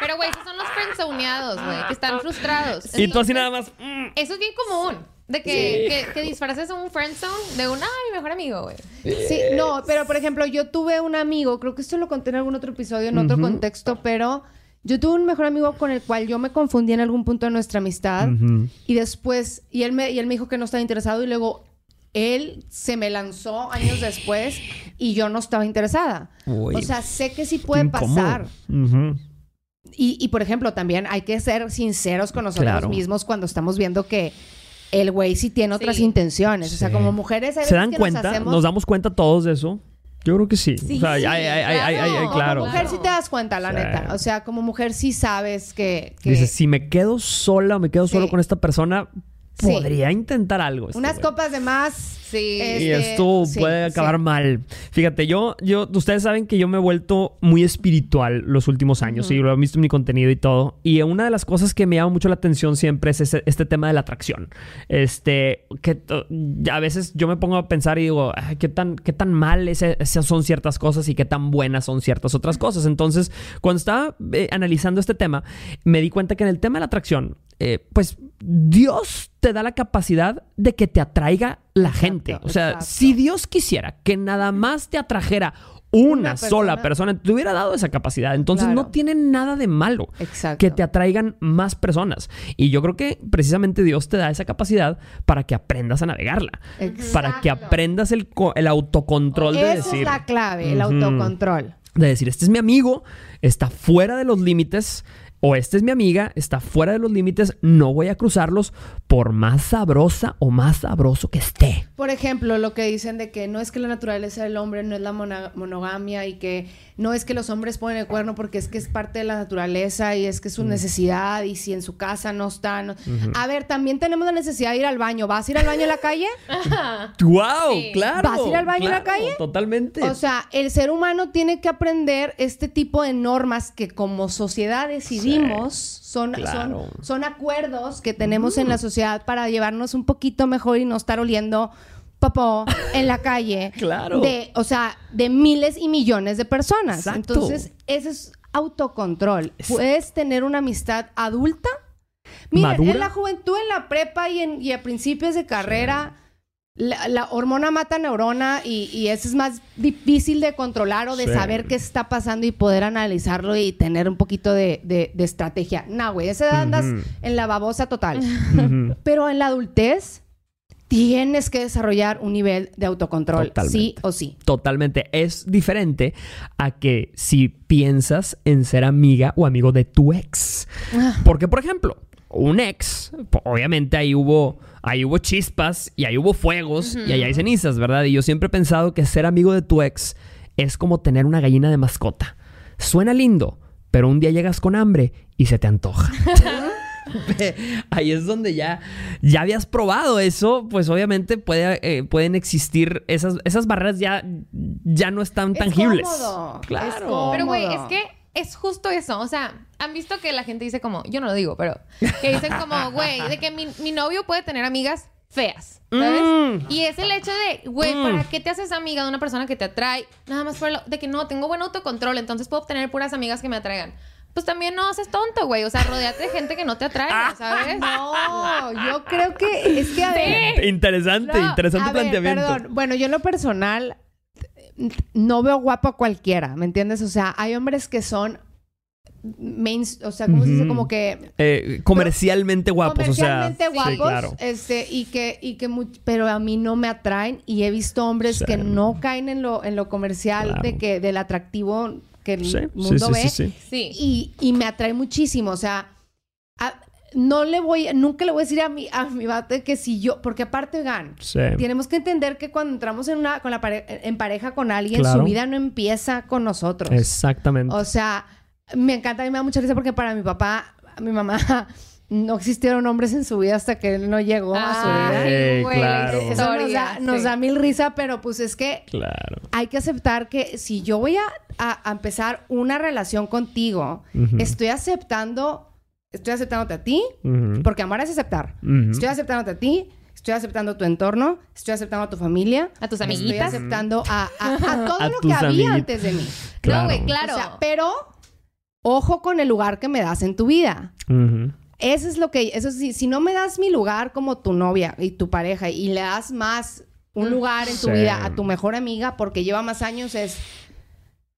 Pero, güey, esos son los friendzoneados, güey, que están frustrados. Y tú así nada más... mm, Eso es bien común. De que, que, que disfraces un friendzone de un, ay, mi mejor amigo, güey. Sí, no, pero por ejemplo, yo tuve un amigo, creo que esto lo conté en algún otro episodio, en otro contexto, pero yo tuve un mejor amigo con el cual yo me confundí en algún punto de nuestra amistad y después, y él, me, y él me dijo que no estaba interesado y luego él se me lanzó años después y yo no estaba interesada. Uy, o sea, sé que sí puede pasar. Y, y, por ejemplo, también hay que ser sinceros con nosotros Claro. mismos cuando estamos viendo que el güey sí tiene otras Sí. intenciones. O sea, como mujeres... hay ¿Se dan que cuenta? Nos, ¿Nos, hacemos... damos cuenta todos de eso? Yo creo que sí. Sí, o sea, sí, ay, ay, ay, ay, ay, ay, claro. claro. Como mujer sí te das cuenta, la Sí. neta. O sea, como mujer sí sabes que... que Dices, si me quedo sola o me quedo solo Sí. con esta persona, Sí. podría intentar algo. este unas güey. copas de más... Sí. Este, Y esto sí, puede acabar sí. mal. Fíjate, yo, yo, ustedes saben que yo me he vuelto muy espiritual los últimos años y lo han visto en mi contenido y todo. Y una de las cosas que me llama mucho la atención siempre es ese- este tema de la atracción. Este, que a veces yo me pongo a pensar y digo, "Ay, ¿qué tan, qué tan mal esas son ciertas cosas y qué tan buenas son ciertas otras cosas? Entonces, cuando estaba eh, analizando este tema, me di cuenta que en el tema de la atracción, eh, pues Dios te da la capacidad de que te atraiga la Exacto, gente. O sea, exacto. si Dios quisiera que nada más te atrajera una, Una sola persona. te hubiera dado esa capacidad. Entonces Claro. no tiene nada de malo Exacto. que te atraigan más personas. Y yo creo que precisamente Dios te da esa capacidad para que aprendas a navegarla. Exacto. Para que aprendas el, co- el autocontrol de Esa decir. es la clave, el autocontrol. De decir, este es mi amigo, está fuera de los límites. O esta es mi amiga, está fuera de los límites, no voy a cruzarlos por más sabrosa o más sabroso que esté. Por ejemplo, lo que dicen de que no es que la naturaleza del hombre no es la monogamia y que no es que los hombres ponen el cuerno porque es que es parte de la naturaleza y es que es su necesidad y si en su casa no está. no- A ver, también tenemos la necesidad de ir al baño. ¿Vas a ir al baño en la calle? ¡Wow! Sí. ¡Claro! ¿Vas a ir al baño en la claro, calle? Totalmente. O sea, el ser humano tiene que aprender este tipo de normas que como sociedad decidimos, son, claro. son, son acuerdos que tenemos en la sociedad para llevarnos un poquito mejor y no estar oliendo popó en la calle. Claro. De, o sea, de miles y millones de personas. Exacto. Entonces, ese es autocontrol. Puedes tener una amistad adulta. Madura. en la juventud, en la prepa y, en, y a principios de carrera, la, la hormona mata neurona y, y eso es más difícil de controlar o de Sí. saber qué está pasando y poder analizarlo y tener un poquito de, de- de estrategia. No, güey, esa edad andas en la babosa total. Pero en la adultez tienes que desarrollar un nivel de autocontrol, Totalmente. sí o sí. Totalmente. Es diferente a que si piensas en ser amiga o amigo de tu ex. Ah. Porque, por ejemplo, un ex, obviamente ahí hubo, ahí hubo chispas y ahí hubo fuegos y ahí hay cenizas, ¿verdad? Y yo siempre he pensado que ser amigo de tu ex es como tener una gallina de mascota. Suena lindo, pero un día llegas con hambre y se te antoja. Ahí es donde ya, ya habías probado eso, pues obviamente puede, eh, pueden existir esas, esas barreras ya, ya no están Es tangibles. cómodo, Claro. cómodo. Pero, güey, es que es justo eso. O sea, han visto que la gente dice como, yo no lo digo, pero que dicen como, güey, de que mi, mi novio puede tener amigas feas, ¿sabes? Mm. Y es el hecho de, güey, Mm. ¿para qué te haces amiga de una persona que te atrae? Nada más por lo de que no, tengo buen autocontrol, entonces puedo obtener puras amigas que me atraigan. Pues también no haces tonto, güey. O sea, rodeate de gente que no te atraiga, ¿sabes? No, yo creo que es que a ver, Interesante, No, interesante a ver, planteamiento. perdón. Bueno, yo en lo personal no veo guapo a cualquiera, ¿me entiendes? O sea, hay hombres que son main, o sea, ¿cómo se dice? Como que Eh, comercialmente guapos, o sea. comercialmente sí, guapos, claro. este, y que, y que pero a mí no me atraen y he visto hombres Sí. que no caen en lo, en lo comercial Claro. de que, del atractivo que el Sí, sí, mundo sí, ve. sí, sí. Sí. Y, y me atrae muchísimo. O sea, a- no le voy, nunca le voy a decir a mi, a mi vato que si yo, porque aparte, Gan, Sí. tenemos que entender que cuando entramos en una, con la pare- en pareja con alguien, Claro. su vida no empieza con nosotros. Exactamente. O sea, me encanta, a mí me da mucha risa porque para mi papá, mi mamá, no existieron hombres en su vida hasta que él no llegó a su vida. Ay, güey, claro. la Eso nos da, nos sí. da mil risa, pero pues es que Claro. hay que aceptar que si yo voy a, a- a empezar una relación contigo, estoy aceptando, estoy aceptándote a ti, porque amar es aceptar. Estoy aceptándote a ti, estoy aceptando tu entorno, estoy aceptando a tu familia, A tus estoy amiguitas. aceptando a, a- a todo A lo que había amiguitas. antes de mí. Claro. No, güey, claro. O sea, pero ojo con el lugar que me das en tu vida. Eso es lo que, eso sí, si no me das mi lugar como tu novia y tu pareja y le das más un lugar en tu Sí. vida a tu mejor amiga porque lleva más años, es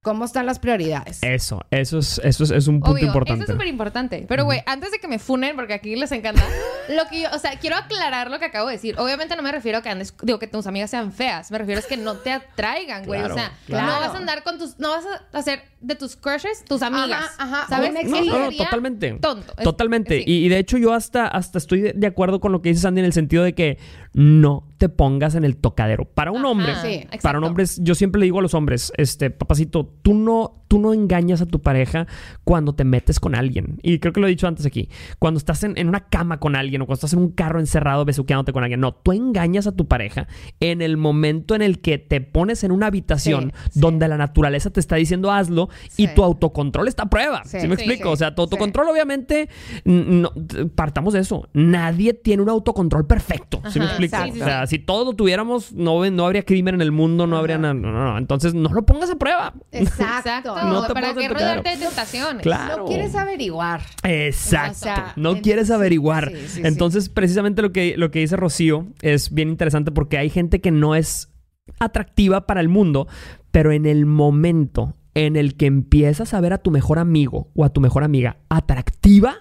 cómo están las prioridades. Eso, eso es, eso es, es un punto Obvio, importante. eso es súper importante. Pero, güey, antes de que me funen, porque aquí les encanta, lo que yo, o sea, quiero aclarar lo que acabo de decir. Obviamente no me refiero a que andes, digo, que tus amigas sean feas. Me refiero a que no te atraigan, güey. Claro, o sea, claro. no vas a andar con tus, no vas a hacer de tus crushes tus amigas. Ajá, ajá. ¿Sabes? No, no, no, totalmente. Tonto. Es- Totalmente. sí. Y, y de hecho yo hasta, hasta estoy de, de acuerdo con lo que dice Sandy en el sentido de que no te pongas en el tocadero. Para un Ajá, hombre, Sí, para un hombre, yo siempre le digo a los hombres, este, papacito, tú no, tú no engañas a tu pareja cuando te metes con alguien. Y creo que lo he dicho antes aquí. Cuando estás en, en una cama con alguien o cuando estás en un carro encerrado besuqueándote con alguien. No, tú engañas a tu pareja en el momento en el que te pones en una habitación Sí, sí. donde la naturaleza te está diciendo hazlo y tu autocontrol está a prueba. Sí, ¿Sí me sí, explico? sí, o sea, tu sí. autocontrol obviamente, no, partamos de eso. Nadie tiene un autocontrol perfecto. ¿Sí me explico? sí, sí, o sea, sí. si todos lo tuviéramos, no, no habría crimen en el mundo, no habría nada. No, no, no. Entonces, no lo pongas a prueba. Exacto. No te ¿Para qué rodearte de tentaciones? Claro. No quieres averiguar. Exacto. O sea, no en- quieres averiguar. sí, sí, sí. Entonces, precisamente lo que, lo que dice Rocío es bien interesante porque hay gente que no es atractiva para el mundo, pero en el momento en el que empiezas a ver a tu mejor amigo o a tu mejor amiga atractiva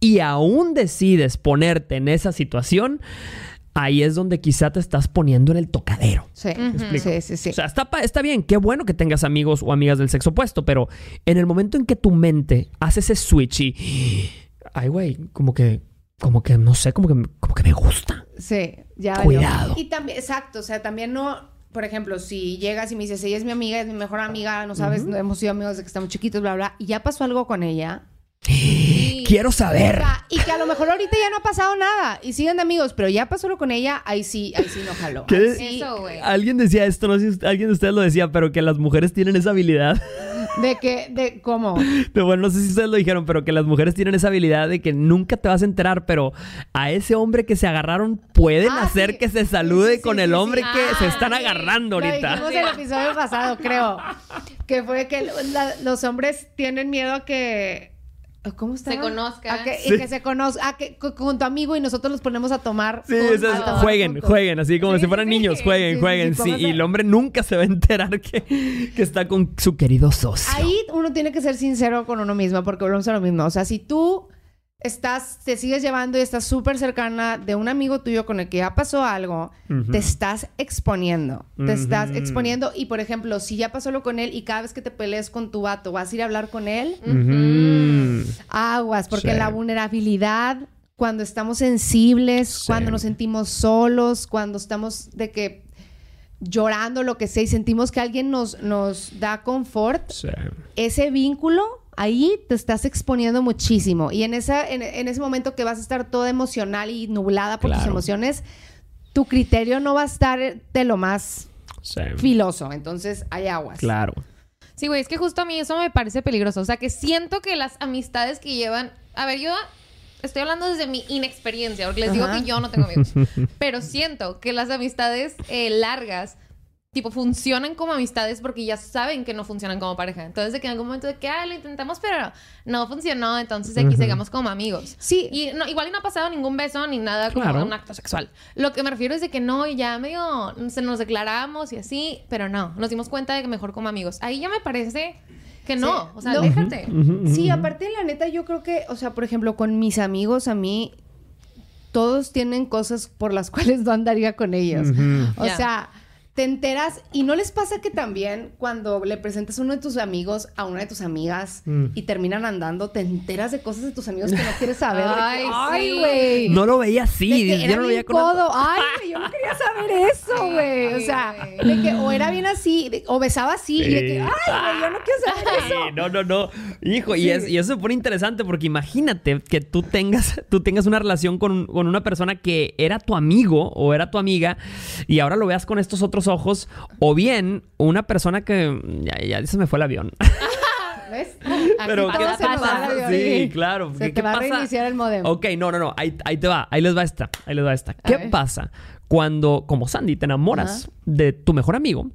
y aún decides ponerte en esa situación, ahí es donde quizá te estás poniendo en el tocadero. Sí, explico? sí, sí, sí. O sea, está, pa- está bien, qué bueno que tengas amigos o amigas del sexo opuesto, pero en el momento en que tu mente hace ese switch y. Ay, güey, como que. Como que, no sé, como que, como que me gusta. Sí, ya Cuidado. valió. Y también, exacto, o sea, también no, por ejemplo, si llegas y me dices, ella es mi amiga, es mi mejor amiga, no sabes, hemos sido amigos desde que estamos chiquitos, bla, bla, y ya pasó algo con ella. Sí. Quiero O saber. sea, y que a lo mejor ahorita ya no ha pasado nada y siguen de amigos, pero ya pasó algo con ella, ahí sí, ahí sí no jaló. ¿Qué? Sí, Eso, güey. Alguien decía esto, no sé si alguien de ustedes lo decía, pero que las mujeres tienen esa habilidad. de que, de cómo. Pero bueno, no sé si ustedes lo dijeron, pero que las mujeres tienen esa habilidad de que nunca te vas a enterar, pero a ese hombre que se agarraron pueden Ah, hacer sí. que se salude Sí, con el hombre que se Ah, están sí. agarrando Lo ahorita. dijimos en el episodio pasado, creo. Que fue que la- los hombres tienen miedo a que. ¿Cómo está? Se conozcan. Que, Sí. Y que se conozcan. A que con, tu amigo y nosotros los ponemos a tomar. Sí, a tomar jueguen, juntos. jueguen, así como Sí, si fueran sí, niños, jueguen, jueguen. sí, Sí, póngase- y el hombre nunca se va a enterar que, que está con su querido socio. Ahí uno tiene que ser sincero con uno mismo, porque volvemos a lo mismo. O sea, si tú estás, te sigues llevando y estás súper cercana de un amigo tuyo con el que ya pasó algo, te estás exponiendo. Te estás exponiendo. Y por ejemplo, si ya pasó lo con él y cada vez que te pelees con tu vato vas a ir a hablar con él, aguas, porque Sí. la vulnerabilidad, cuando estamos sensibles, Sí. cuando nos sentimos solos, cuando estamos de que llorando, lo que sea, y sentimos que alguien nos, nos da confort, Sí. ese vínculo, ahí te estás exponiendo muchísimo. Y en, esa, en, en ese momento que vas a estar toda emocional y nublada por tus emociones, tu criterio no va a estar de lo más Sí. filoso. Entonces, hay aguas. Claro. Sí, güey, es que justo a mí eso me parece peligroso. O sea, que siento que las amistades que llevan. A ver, yo estoy hablando desde mi inexperiencia, porque les digo que yo no tengo amigos. pero siento que las amistades eh, largas, tipo, funcionan como amistades porque ya saben que no funcionan como pareja. Entonces, de que en algún momento de que, ah, lo intentamos, pero no funcionó, entonces aquí sigamos como amigos. Sí. Y no, igual y no ha pasado ningún beso ni nada como Claro. un acto sexual. Lo que me refiero es de que no, y ya medio se nos declaramos y así, pero no, nos dimos cuenta de que mejor como amigos. Ahí ya me parece que no. O sea, No. déjate. Sí, aparte, la neta, yo creo que, o sea, por ejemplo, con mis amigos, a mí, todos tienen cosas por las cuales no andaría con ellos. O sea, te enteras, y no les pasa que también cuando le presentas a uno de tus amigos a una de tus amigas Mm. y terminan andando, te enteras de cosas de tus amigos que no quieres saber. de que, Ay, sí. güey. No lo veía así. De que yo era no lo veía con codo. Ay, güey, yo no quería saber eso, güey. O sea, de que o era bien así, de- o besaba así, y de que, Sí. ay, güey, yo no quiero saber Sí, eso. no, no, no. Hijo, y, es- y eso se pone interesante porque imagínate que tú tengas, tú tengas una relación con, con una persona que era tu amigo o era tu amiga y ahora lo veas con estos otros ojos. O bien una persona que ya, ya se me fue el avión. ¿Ves? Pero ¿qué pasa? Sí, claro. Se ¿Qué- te qué va a pasa? reiniciar el modem. Ok, no, no, no. Ahí, ahí te va. Ahí les va esta. Ahí les va esta. A ¿Qué ver. pasa cuando, como Sandy, te enamoras Ajá. de tu mejor amigo,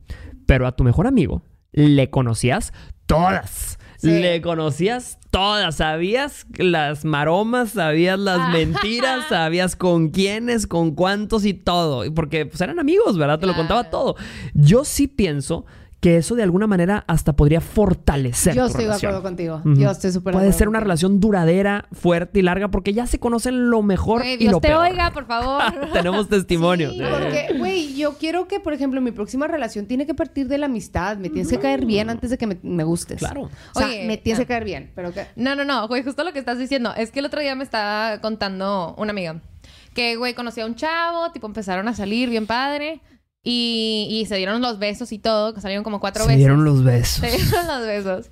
pero a tu mejor amigo le conocías todas? Sí. Le conocías todas, sabías las maromas, sabías las Ah. mentiras, sabías con quiénes, con cuántos y todo. Porque pues, eran amigos, ¿verdad? Te lo contaba todo. Yo sí pienso que eso de alguna manera hasta podría fortalecer Yo tu estoy de acuerdo contigo. Yo estoy súper de Puede acuerdo ser una contigo. relación duradera, fuerte y larga porque ya se conocen lo mejor Güey, y Dios lo te peor. oiga, por favor. Tenemos testimonio. Sí, porque, güey, yo quiero que, por ejemplo, mi próxima relación tiene que partir de la amistad. Me tienes que caer bien antes de que me, me gustes. Claro. O sea, Oye, me tienes ah. que caer bien. Pero que... No, no, no, güey, justo lo que estás diciendo. Es que el otro día me estaba contando una amiga que, güey, conocía a un chavo, tipo, empezaron a salir bien padre y, y se dieron los besos y todo, que salieron como cuatro Se veces. dieron los besos. Se dieron los besos.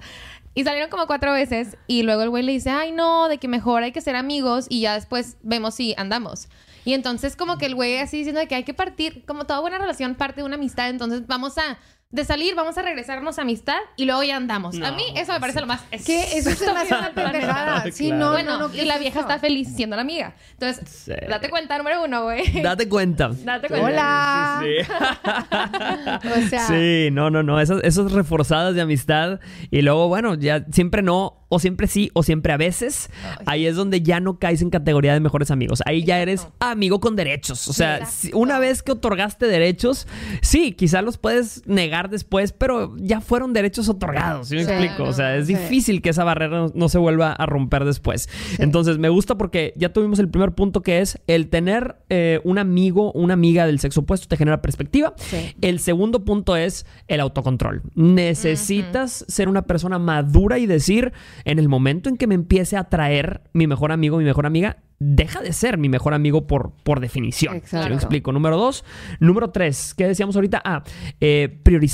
Y salieron como cuatro veces y luego el güey le dice, ay no, de que mejor hay que ser amigos y ya después vemos si andamos. Y entonces como que el güey así diciendo de que hay que partir, como toda buena relación parte de una amistad, entonces vamos a, de salir, vamos a regresarnos a amistad y luego ya andamos. a No, mí eso me parece lo más... ¿Qué? Eso hace una pendejada. Sí, Claro. no, bueno, no, no. ¿qué y la es vieja está feliz siendo la amiga. Entonces, Sí. date cuenta, número uno, güey. Date cuenta. Date cuenta. Hola. Sí, sí. O sea, Sí, no, no, no. Esas, esas reforzadas de amistad. Y luego, bueno, ya siempre no, o siempre sí, o siempre a veces. Ahí es donde ya no caes en categoría de mejores amigos. Ahí ya eres amigo con derechos. O sea, si- una vez que otorgaste derechos, sí, quizá los puedes negar después, pero ya fueron derechos otorgados. ¿Sí me Sí. explico? O sea, es Sí. difícil que esa barrera no, no se vuelva a romper después. Entonces, me gusta porque ya tuvimos el primer punto que es el tener eh, un amigo, una amiga del sexo opuesto te genera perspectiva. Sí. El segundo punto es el autocontrol. Necesitas ser una persona madura y decir, en el momento en que me empiece a atraer mi mejor amigo, mi mejor amiga, deja de ser mi mejor amigo por, por definición. ¿Sí Exacto. me explico? Número dos. Número tres, ¿qué decíamos ahorita? Ah, eh, priorizar.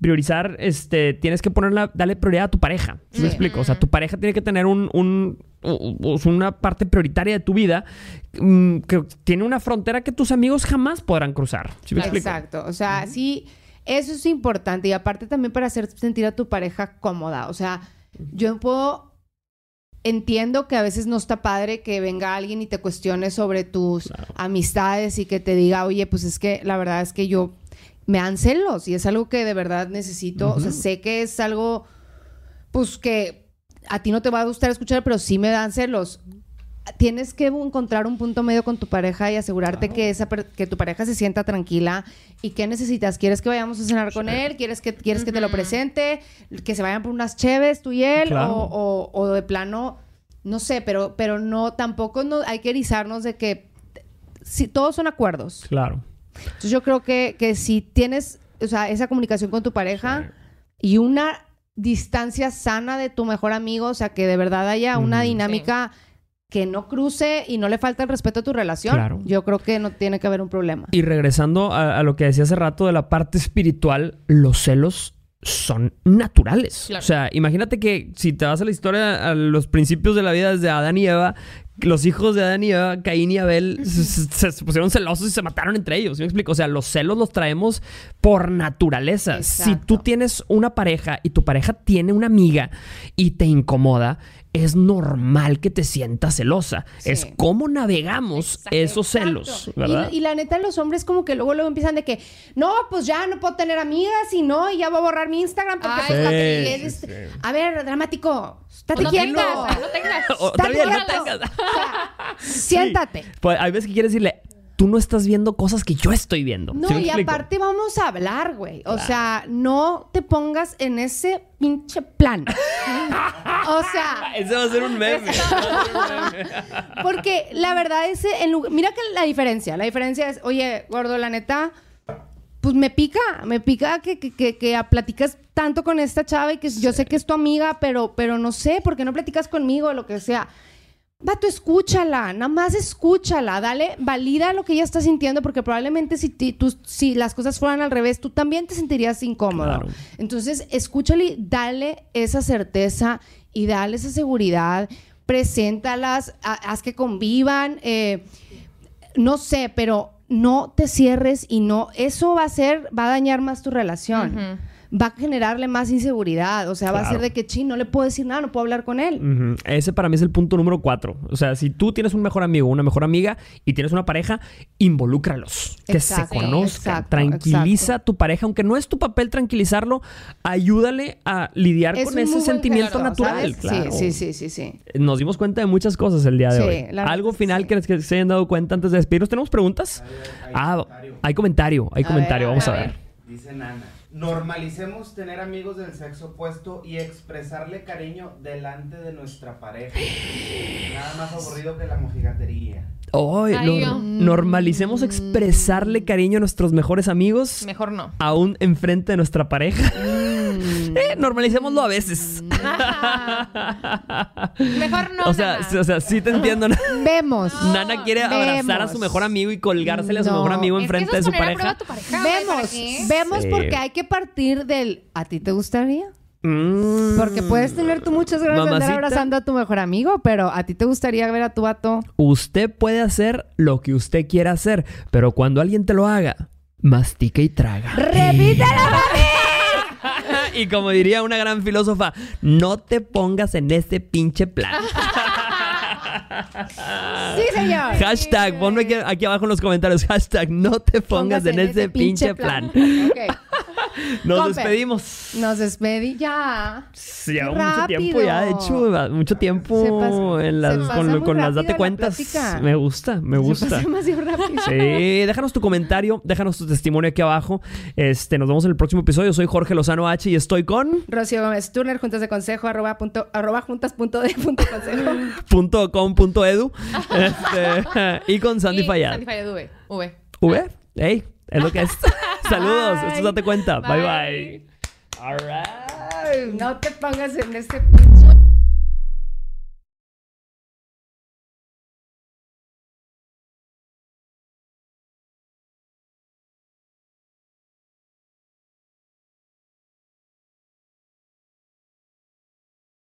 Priorizar, este, tienes que ponerla, darle prioridad a tu pareja. ¿Sí, me explico? O sea, tu pareja tiene que tener un, un- u- una parte prioritaria de tu vida mm, que tiene una frontera que tus amigos jamás podrán cruzar. ¿Sí me explico? Exacto. O sea, sí, eso es importante. Y aparte también para hacer sentir a tu pareja cómoda. O sea, yo puedo. Entiendo que a veces no está padre que venga alguien y te cuestione sobre tus Claro. amistades y que te diga, oye, pues es que la verdad es que yo me dan celos y es algo que de verdad necesito. O sea, sé que es algo, pues que a ti no te va a gustar escuchar, pero sí me dan celos. Tienes que encontrar un punto medio con tu pareja y asegurarte que esa que tu pareja se sienta tranquila y qué necesitas. ¿Quieres que vayamos a cenar con él? ¿Quieres que quieres que te lo presente? ¿Que se vayan por unas cheves tú y él? Claro. O, o- o de plano, no sé, pero, pero no, tampoco no, hay que erizarnos de que si, todos son acuerdos. Claro. Entonces yo creo que, que si tienes, o sea, esa comunicación con tu pareja y una distancia sana de tu mejor amigo, o sea, que de verdad haya una dinámica que no cruce y no le falta el respeto a tu relación, Claro. yo creo que no tiene que haber un problema. Y regresando a, a lo que decía hace rato de la parte espiritual, los celos son naturales. Claro. O sea, imagínate que si te vas a la historia, a los principios de la vida desde Adán y Eva, los hijos de Adán y Eva, Caín y Abel, se, pusieron celosos y se mataron entre ellos. ¿Sí me explico? O sea, los celos los traemos por naturaleza. Si tú tienes una pareja y tu pareja tiene una amiga y te incomoda, es normal que te sientas celosa. Sí. Es cómo navegamos Exacto. esos celos, Exacto. ¿verdad? Y, y la neta, los hombres como que luego luego empiezan de que, no, pues ya no puedo tener amigas y no, y ya voy a borrar mi Instagram porque Ay, pues, Sí, eres- sí. A ver, dramático, estate O no tengas, no tengas. O- Estate está bien, no tengas. O sea, siéntate. Pues hay veces que quieres decirle, tú no estás viendo cosas que yo estoy viendo. No, ¿Sí me y explico? aparte vamos a hablar, güey. O sea, no te pongas en ese pinche plan. o sea, Ese va a ser un meme. porque la verdad es, en lugar- mira que la diferencia, la diferencia es, oye, gordo, la neta, pues me pica, me pica que, que, que, que platicas tanto con esta chava y que yo sé que es tu amiga, pero, pero no sé, ¿por qué no platicas conmigo o lo que sea? Vato, escúchala, nada más escúchala, dale, valida lo que ella está sintiendo, porque probablemente si, ti- tú- si las cosas fueran al revés, tú también te sentirías incómodo. Claro. Entonces, escúchale y dale esa certeza y dale esa seguridad, preséntalas, ha- haz que convivan, eh, no sé, pero no te cierres y no, eso va a ser, va a dañar más tu relación. Va a generarle más inseguridad, o sea, va a ser de que, ching, no le puedo decir nada, no puedo hablar con él. Ese para mí es el punto número cuatro. O sea, si tú tienes un mejor amigo, una mejor amiga y tienes una pareja, involúcralos. Que Exacto, se conozcan. exacto, Tranquiliza exacto. a tu pareja, aunque no es tu papel tranquilizarlo, ayúdale a lidiar Es con ese sentimiento natural. Claro. Sí, sí, sí, sí, sí. Nos dimos cuenta de muchas cosas el día de Sí, hoy. ¿Algo final sí. que, que se hayan dado cuenta antes de despedirnos? ¿Tenemos preguntas? ah, hay comentario, hay A comentario. ver, Vamos a a ver, ver. Dice Nana, normalicemos tener amigos del sexo opuesto y expresarle cariño delante de nuestra pareja. Nada más aburrido que la mojigatería. Yo. normalicemos expresarle cariño a nuestros mejores amigos. Mejor no. aún enfrente de nuestra pareja. Eh, normalicémoslo a veces. Mejor no. o, sea, Nana. sí, o sea, sí te entiendo. Vemos. Nana quiere abrazar a su mejor amigo y colgársele a su No. mejor amigo Es que enfrente de su es a prueba pareja. a tu pareja, güey, ¿para Vemos, vemos Sí. porque hay que partir del ¿a ti te gustaría? Mm. Porque puedes tener tú muchas ganas de andar abrazando a tu mejor amigo, pero ¿a ti te gustaría ver a tu vato? Usted puede hacer lo que usted quiera hacer, pero cuando alguien te lo haga, mastica y traga. ¡Repítelo, y como diría una gran filósofa, no te pongas en ese pinche plan. Sí, señor. Hashtag, ponme aquí, aquí abajo en los comentarios. Hashtag, no te pongas en ese pinche plan. Nos despedimos. Nos despedí ya. Sí, mucho tiempo ya, de hecho, mucho tiempo Se pasa- en se las, pasa con, las date la cuentas. plática. Me gusta, me Se gusta. pasa demasiado rápido. Sí, déjanos tu comentario, déjanos tu testimonio aquí abajo. Este, nos vemos en el próximo episodio. Soy Jorge Lozano H y estoy con Rocío Gómez Turner, juntas de consejo, arroba, punto, arroba juntas punto de punto consejo. punto .com edu este, y con Sandy Y Fayad. Sandy Fayad, V. V. V, hey, es lo que es. Saludos, esto es Bye. Date Cuenta. Bye bye. Bye. All right. No te pongas en ese pinche